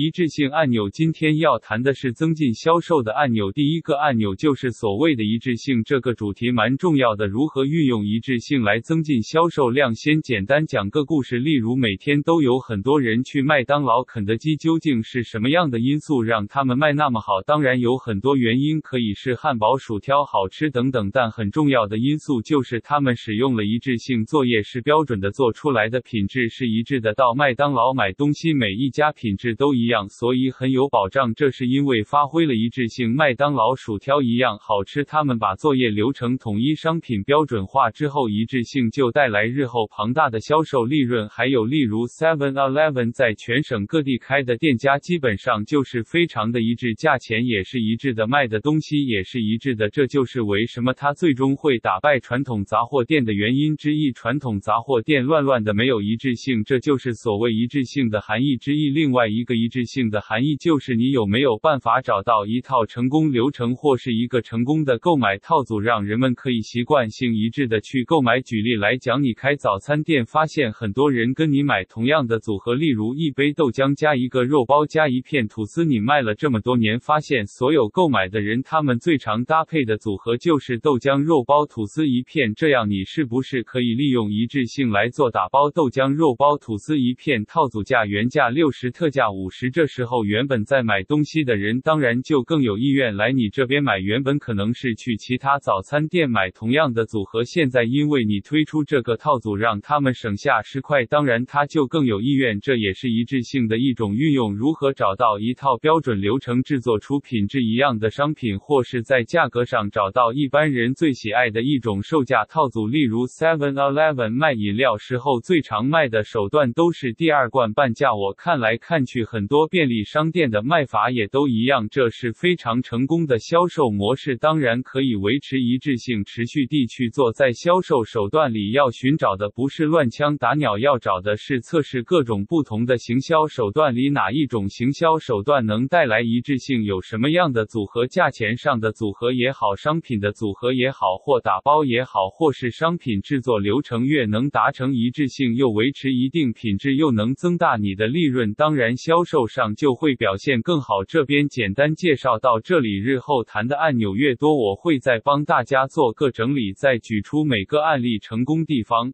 一致性按钮，今天要谈的是增进销售的按钮。第一个按钮就是所谓的一致性，这个主题蛮重要的。如何运用一致性来增进销售量？先简单讲个故事，例如每天都有很多人去麦当劳、肯德基，究竟是什么样的因素让他们卖那么好？当然有很多原因，可以是汉堡、薯条好吃等等，但很重要的因素就是他们使用了一致性作业，是标准的，做出来的品质是一致的。到麦当劳买东西，每一家品质都一样，所以很有保障。这是因为发挥了一致性。麦当劳薯条一样好吃，他们把作业流程统一、商品标准化之后，一致性就带来日后庞大的销售利润。还有例如 Seven Eleven 在全省各地开的店家，基本上就是非常的一致，价钱也是一致的，卖的东西也是一致的。这就是为什么它最终会打败传统杂货店的原因之一。传统杂货店乱乱的，没有一致性，这就是所谓一致性的含义之一。另外一个一致性的含义就是你有没有办法找到一套成功流程或是一个成功的购买套组，让人们可以习惯性一致的去购买。举例来讲，你开早餐店，发现很多人跟你买同样的组合，例如一杯豆浆加一个肉包加一片吐司，你卖了这么多年，发现所有购买的人他们最常搭配的组合就是豆浆肉包吐司一片，这样你是不是可以利用一致性来做打包豆浆肉包吐司一片套组价原价六十，特价五十，这时候原本在买东西的人当然就更有意愿来你这边买，原本可能是去其他早餐店买同样的组合，现在因为你推出这个套组，让他们省下十块，当然他就更有意愿，这也是一致性的一种运用。如何找到一套标准流程制作出品质一样的商品，或是在价格上找到一般人最喜爱的一种售价套组？例如 Seven Eleven 卖饮料时候最常卖的手段都是第二罐半价，我看来。看去很多便利商店的卖法也都一样，这是非常成功的销售模式。当然可以维持一致性，持续地去做。在销售手段里，要寻找的不是乱枪打鸟，要找的是测试各种不同的行销手段里哪一种行销手段能带来一致性。有什么样的组合，价钱上的组合也好，商品的组合也好，或打包也好，或是商品制作流程越能达成一致性，又维持一定品质，又能增大你的利润。当然，销售上就会表现更好。这边简单介绍到这里，日后谈的按钮越多，我会再帮大家做个整理，再举出每个案例成功地方。